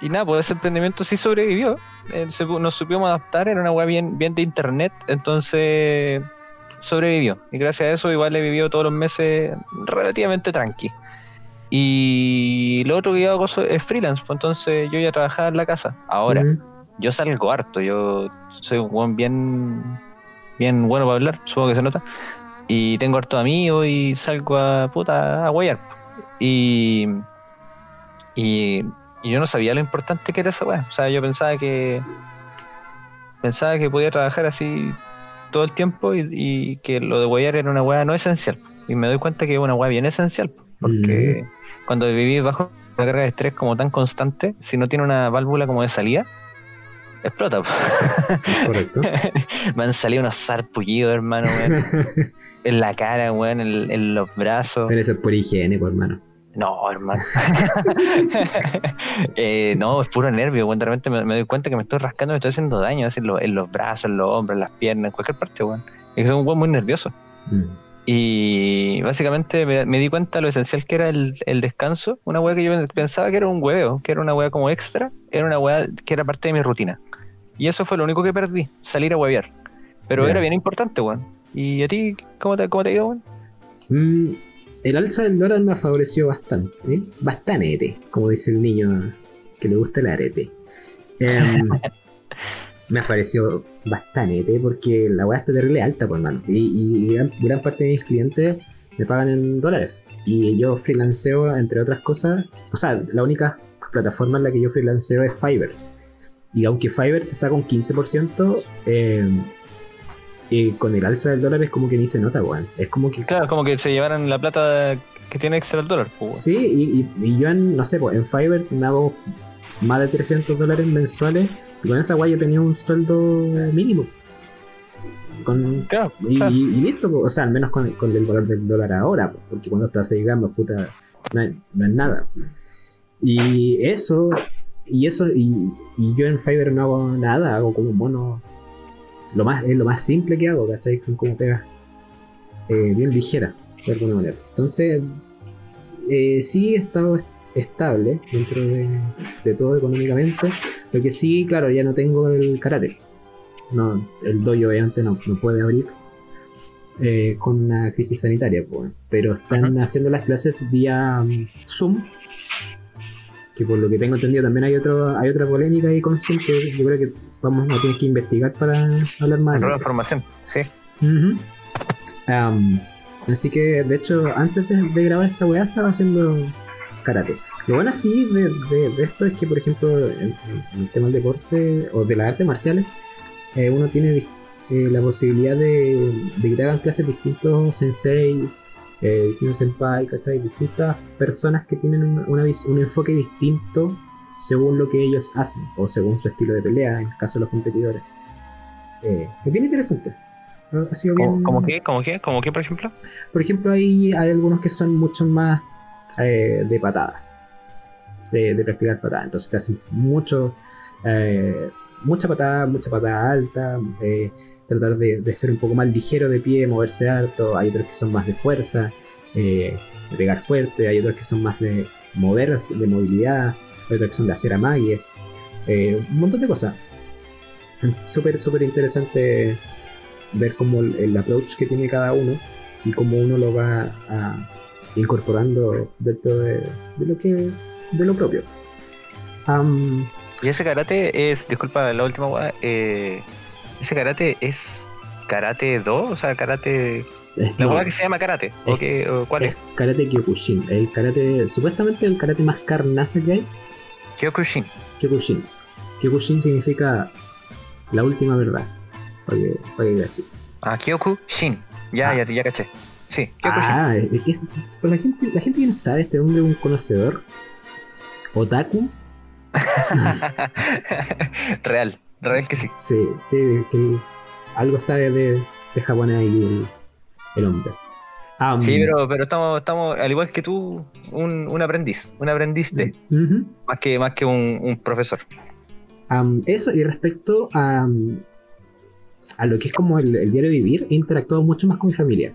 Y nada, pues ese emprendimiento sí sobrevivió. Eh, se nos supimos adaptar, era una weá bien, bien de internet. Entonces sobrevivió. Y gracias a eso igual he vivido todos los meses relativamente tranqui. Y lo otro que yo hago es freelance, pues entonces yo ya trabajaba en la casa. Ahora. Yo salgo harto, yo soy un buen bien, bien bueno para hablar, supongo que se nota. Y tengo harto amigos y salgo a puta a guayar. Y, y, y yo no sabía lo importante que era esa weá. O sea, yo pensaba que pensaba que podía trabajar así todo el tiempo y, y que lo de guayar era una weá no esencial. Y me doy cuenta que es una weá bien esencial. Porque cuando vivís bajo una carga de estrés como tan constante, si no tiene una válvula como de salida, explota. Correcto. Me han salido unos sarpullidos, hermano, weón. en la cara, weón, en, en los brazos. Pero eso es por higiene, hermano. No, hermano. Eh, no, es puro nervio, weón. De repente me, me doy cuenta que me estoy rascando, me estoy haciendo daño así en, los- en los brazos, en los hombros, en las piernas, en cualquier parte, weón. Es un weón muy nervioso. Mm. Y básicamente me, me di cuenta lo esencial que era el, el descanso. Una weá que yo pensaba que era un hueveo, que era una weá como extra, era una weá que era parte de mi rutina. Y eso fue lo único que perdí, salir a huevear. Pero era bien importante, weón. ¿Y a ti cómo te, cómo te ha ido, weón? Mm, el alza del dólar me favoreció bastante. ¿eh? Bastante, como dice el niño que le gusta el arete. Em, me favoreció bastante porque la weá está terrible alta, por mano. Y, y gran, gran parte de mis clientes me pagan en dólares. Y yo freelanceo, entre otras cosas. O sea, la única plataforma en la que yo freelanceo es Fiverr. Y aunque Fiverr te saca un 15%, eh, y con el alza del dólar es como que ni se nota, weón. Es como que Claro, como que se llevaran la plata que tiene extra el dólar, pues, weón. Sí, y, y- y yo en, no sé, pues en Fiverr me hago más de 300 dólares mensuales y con esa guay yo tenía un sueldo mínimo. Con, Claro, y, claro. y- listo, pues, o sea, al menos con, con el valor del dólar ahora, pues, porque cuando estás 6 gambas, puta, no es, no es nada. Y eso, y eso, y, y yo en Fiverr no hago nada, hago como mono. Lo más, es lo más simple que hago, ¿cachai? Como pegas eh, bien ligeras, de alguna manera. Entonces, eh, sí he estado est- estable dentro de, de todo económicamente. Lo que sí, claro, ya no tengo el karate. No, el dojo obviamente no, no puede abrir eh, con una crisis sanitaria, pues, pero están haciendo las clases vía mm, Zoom. Que por lo que tengo entendido también hay otro, hay otra polémica ahí con Zoom que yo creo que vamos a tener que investigar para hablar más. Nueva información, sí. Así que, de hecho, antes de, de grabar esta weá estaba haciendo karate. Lo bueno así de, de- de esto es que, por ejemplo, en, el tema del deporte o de las artes marciales, eh, uno tiene eh, la posibilidad de, de que te hagan clases distintos sensei, eh, distintos senpai, ¿cachai? Distintas personas que tienen una- una vis- un enfoque distinto según lo que ellos hacen o según su estilo de pelea, en el caso de los competidores. Eh, es bien interesante. Ha sido bien... ¿Cómo, cómo qué? ¿Cómo qué? ¿Cómo qué, por ejemplo? Por ejemplo, hay, hay algunos que son mucho más eh, de patadas, de, de practicar patadas. Entonces te hacen mucho, eh, mucha patada, mucha patada alta, eh, tratar de, ser un poco más ligero de pie, moverse harto. Hay otros que son más de fuerza, eh, pegar fuerte. Hay otros que son más de mover, de movilidad. Hay otros que son de hacer amagues. eh, un montón de cosas. Súper, súper interesante ver cómo el, approach que tiene cada uno y cómo uno lo va a- incorporando dentro de, lo que de lo propio. Y ese karate es, disculpa la última weá, eh, ese karate es karate 2, o sea, karate. es- La no, weá que se llama karate, ¿o, Es- qué, o cuál es? es karate Kyokushin, el karate supuestamente el karate más carnaza que hay, Kyokushin. Kyokushin. Kyokushin significa la última verdad. Para que cache. Ah, Kyokushin. Ya, Ah. ya, ya caché. Sí, Kyokushin. Ah, es que pues la gente, la gente que no sabe, este hombre es un conocedor. Otaku, real, real que sí. Sí, sí, que algo sabe de, de japonés ahí el, el hombre. Sí, pero, pero estamos, estamos, al igual que tú, un, un aprendiz, un aprendiz de, más que, más que un, un profesor. Eso, y respecto a, a lo que es como el, el diario vivir, he interactuado mucho más con mi familia.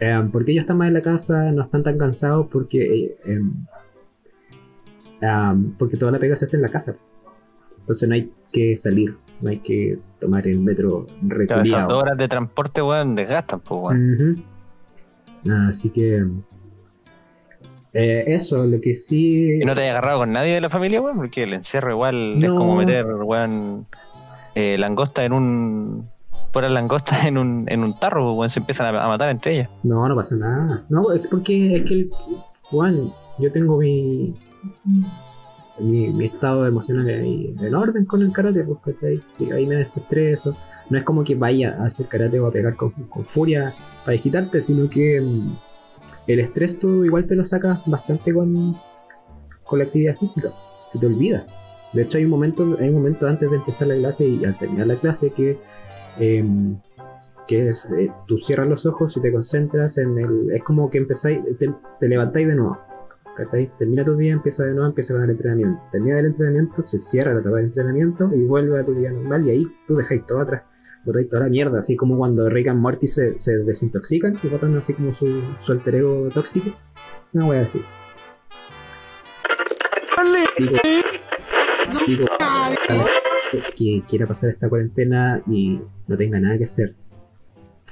Em, porque ellos están más en la casa, no están tan cansados porque am, porque toda la pega se hace en la casa. Entonces no hay que salir, no hay que tomar el metro Claro, esas reculiado. dos horas de transporte, weón, desgastan, pues, weón. Así que eh, eso, lo que sí ¿Y no te hayas agarrado con nadie de la familia, weón? Porque el encierro igual es como meter, weón, eh, langosta en un... Pura langosta en un, en un tarro, weón, se empiezan a, a matar entre ellas. No, no pasa nada. No, es porque es que, el- Juan, yo tengo mi, mi, estado emocional ahí en orden con el karate, pues, ¿cachai? Sí, ahí me desestreso. No es como que vaya a hacer karate o a pegar con, furia para agitarte, sino que mm, el estrés tú igual te lo sacas bastante con, con la actividad física. Se te olvida. De hecho, hay un momento, hay un momento antes de empezar la clase y al terminar la clase que, em, que eh, tú cierras los ojos y te concentras en el. Es como que empezáis, te, te levantáis de nuevo. ¿Cachai? Termina tu día, empieza de nuevo, empieza con el entrenamiento. Termina el entrenamiento, se cierra la etapa del entrenamiento y vuelve a tu vida normal y ahí tú dejáis todo atrás. Botáis toda la mierda, así como cuando Rick and Morty se, desintoxican y botan así como su, su alter ego tóxico. Una wea así. Digo, digo, que quiera pasar esta cuarentena y no tenga nada que hacer.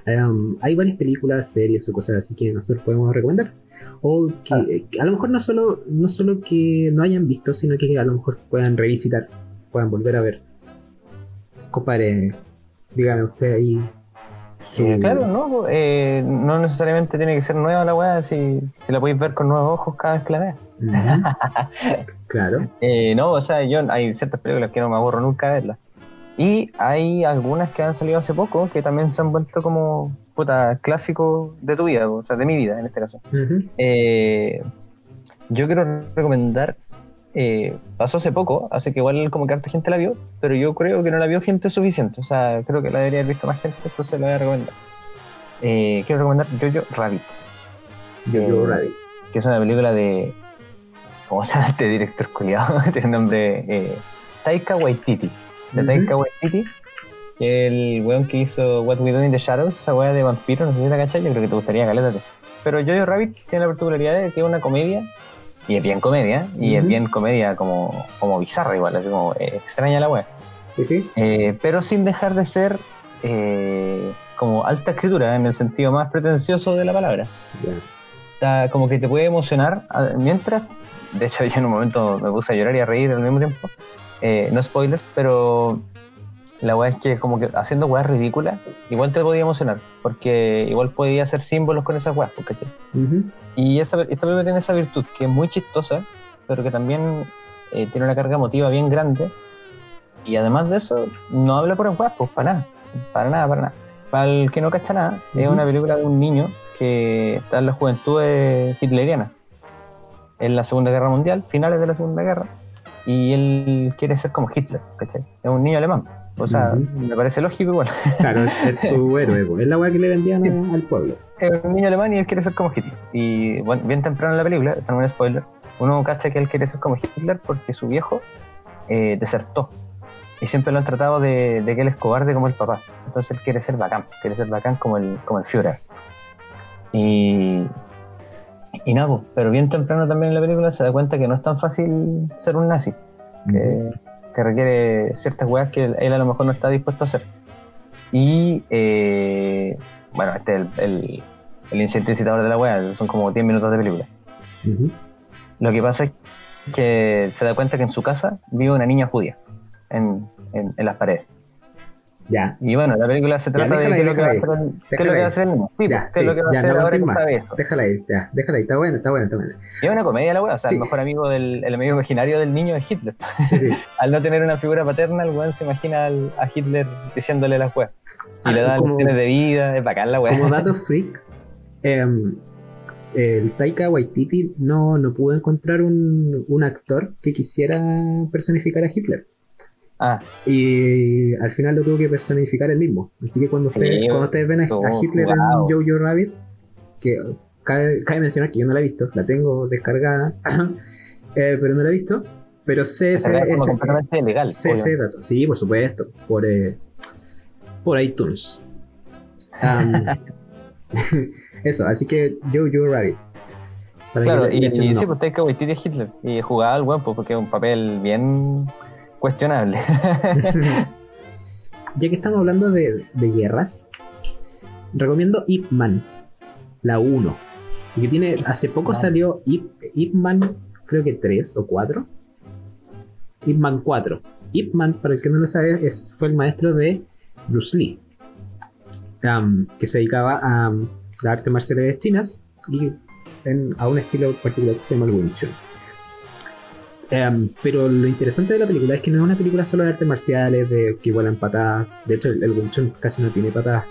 Em, hay varias películas, series o cosas así que nosotros podemos recomendar. O que, que a lo mejor no solo, no solo que no hayan visto, sino que a lo mejor puedan revisitar, puedan volver a ver. Compadre, dígame usted ahí. su- Eh, claro, no, eh, no necesariamente tiene que ser nueva la weá, si, si la podéis ver con nuevos ojos cada vez que la veas. Claro. Eh, no, o sea, yo hay ciertas películas que no me aburro nunca de verlas. Y hay algunas que han salido hace poco que también se han vuelto como puta clásicos de tu vida, o sea, de mi vida en este caso. Eh, yo quiero recomendar, eh, pasó hace poco, así que igual como que harta gente la vio, pero yo creo que no la vio gente suficiente, o sea, creo que la debería haber visto más gente, entonces la voy a recomendar. Eh, quiero recomendar Jojo Rabbit, Jojo Rabbit. que es una película de, ¿cómo se llama este director culiado? Tiene nombre, Taika Waititi, de Ujú. Taika Waititi, el weón que hizo What We Do in the Shadows, esa weá de vampiro, no sé si la cachai, yo creo que te gustaría, calétate. Pero Jojo Rabbit tiene la particularidad de que es una comedia, y es bien comedia, y es bien comedia como, como bizarra igual, así como eh, extraña la weá. Sí, sí. Eh, pero sin dejar de ser eh, como alta escritura en el sentido más pretencioso de la palabra. Ya. Está como que te puede emocionar ah, mientras, de hecho yo en un momento me puse a llorar y a reír al mismo tiempo, Eh, no spoilers, pero la weá es que como que haciendo weas ridículas, igual te podía emocionar, porque igual podía hacer símbolos con esas weas, pues, ¿cachai? Ujú. Y esa, esta película tiene esa virtud, que es muy chistosa, pero que también eh, tiene una carga emotiva bien grande. Y además de eso, no habla por weas, pues para nada. Para nada, para nada. Para el que no cacha nada, es una película de un niño que está en la juventud hitleriana. En la Segunda Guerra Mundial, finales de la Segunda Guerra. Y él quiere ser como Hitler, ¿cachai? Es un niño alemán. O sea, me parece lógico igual. Claro, es, es su héroe, po. es la weá que le vendían Sí. al pueblo. es un niño alemán y él quiere ser como Hitler. Y bueno, bien temprano en la película, esto no es un spoiler, uno cacha que él quiere ser como Hitler porque su viejo eh, desertó. Y siempre lo han tratado de, de que él es cobarde como el papá. Entonces él quiere ser bacán, quiere ser bacán como el, como el Führer. Y, y nada, pues, pero bien temprano también en la película se da cuenta que no es tan fácil ser un nazi. Que, que requiere ciertas weas que él, a lo mejor no está dispuesto a hacer. Y eh, bueno, este es el, el, el incitador de la wea, son como 10 minutos de película. Lo que pasa es que se da cuenta que en su casa vive una niña judía en, en, en las paredes. Ya, Y bueno, la película se trata de qué es lo que va a hacer el, qué es lo que va a hacer el niño. Sí, ya, pues, qué es lo que va a hacer ahora aguantes que. Déjala ahí, ya, déjala ahí, está buena, está buena, está buena. Y es una comedia la wea, o sea, Sí. el mejor amigo del el amigo imaginario del niño es Hitler. Sí, sí. Al no tener una figura paterna, el weón se imagina al- a Hitler diciéndole las weas. Y Ah, le da lecciones de vida, es bacán la wea. Como dato freak, em, el Taika Waititi no, no pudo encontrar un, un actor que quisiera personificar a Hitler. Ah, Y al final lo tuvo que personificar él mismo. Así que cuando, ustedes, Sí, cuando ustedes ven a, a Hitler wow. en Jojo Rabbit, que cabe, cabe mencionar que yo no la he visto, la tengo descargada, eh, pero no la he visto. Pero sé ese, dato. Sí, por supuesto, por, eh, por iTunes. Eso, así que Jojo Rabbit. Para que claro, y, le echen y un sí, pues Waititi es Hitler. Y jugaba al weón, pues, porque es un papel bien cuestionable. Ya que estamos hablando de, de guerras, recomiendo Ip Man, la 1. Y que tiene, hace poco salió Ip, Ip Man, creo que 3 o 4. Ip Man 4. Ip Man, para el que no lo sabe, es, fue el maestro de Bruce Lee, que se dedicaba a um, las artes marciales chinas y en- a un estilo particular que se llama el Wing Chun. Em, pero lo interesante de la película es que no es una película solo de artes marciales, de que vuelan patadas. De hecho, el, el casi no tiene patadas,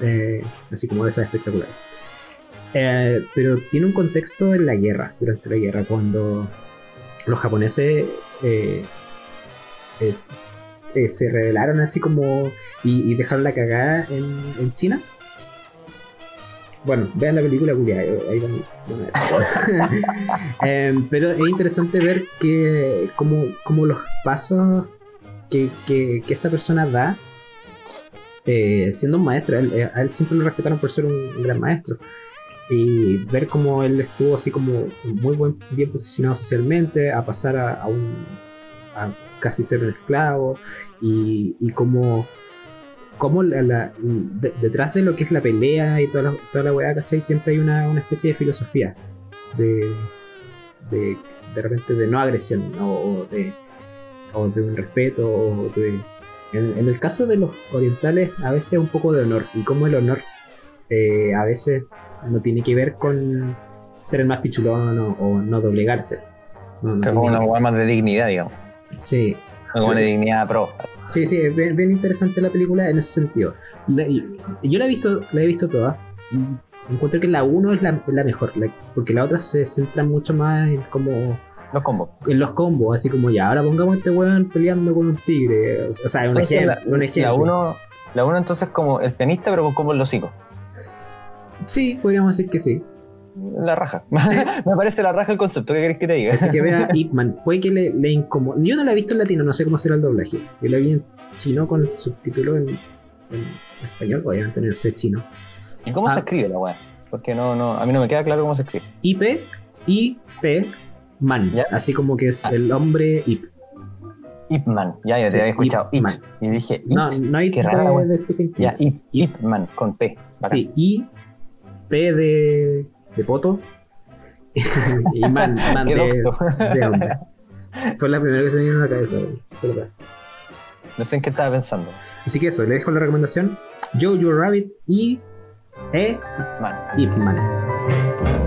eh, así como de esas espectaculares. Eh, pero tiene un contexto en la guerra, durante la guerra, cuando los japoneses es- eh, se rebelaron así como y, y dejaron la cagada en, en China. Bueno, vean la película, culiá, ahí van- van. Em, pero es interesante ver que como, como los pasos que, que, esta persona da, eh, siendo un maestro, él- eh, a él siempre lo respetaron por ser un, gran maestro. Y ver cómo él estuvo así como muy buen, bien posicionado socialmente, a pasar a, un a casi ser un esclavo, y, y como como la, la- de- detrás de lo que es la pelea y toda la, toda la weá, ¿cachai? Siempre hay una, una especie de filosofía de, de, de repente de no agresión ¿no? o, de, o de un respeto o de... En, en el caso de los orientales a veces un poco de honor y como el honor eh, a veces no tiene que ver con ser el más pichulón o, o no doblegarse. No, no Que como una hueá más de dignidad, digamos. Sí, Como una dignidad pro. Sí, sí, es bien, bien interesante la película en ese sentido. La- yo la he visto, la he visto toda y encuentro que la 1 es la, la mejor, la- porque la otra se centra mucho más en como Los combos. en los combos, así como ya, ahora pongamos a este weón peleando con un tigre, o sea, un Entonces, ejemplo, la, un la ejemplo. uno, la uno entonces como el pianista, pero con combos los hocicos. Sí, podríamos decir que sí. La raja. Me parece la raja el concepto. ¿Qué querés que te diga? Así que vea Ip Man, puede que le, le incomode. Yo no la he visto en latino, no sé cómo será el doblaje. Yo la vi en chino con subtítulo en, en español, obviamente no sé chino. ¿Y cómo Ah. se escribe la weá? Porque no, no, a mí no me queda claro cómo se escribe. IP, IP, Man. ¿Ya? Así como que es Ah. el hombre Ip. Ipman. Ya, ya Sí, te había escuchado. Ip. Y dije, Ip. No, no hay qué de, rara, weón. de Stephen King. Ya, Ip, Ipman, con P. Bacán. Sí, I, P de, de poto. y Man, man de, de hombre. Fue la primera que se me vino a la cabeza. verdad. No sé en qué estaba pensando. Así que eso, le dejo la recomendación. Your Rabbit y E. Man. Ip Man.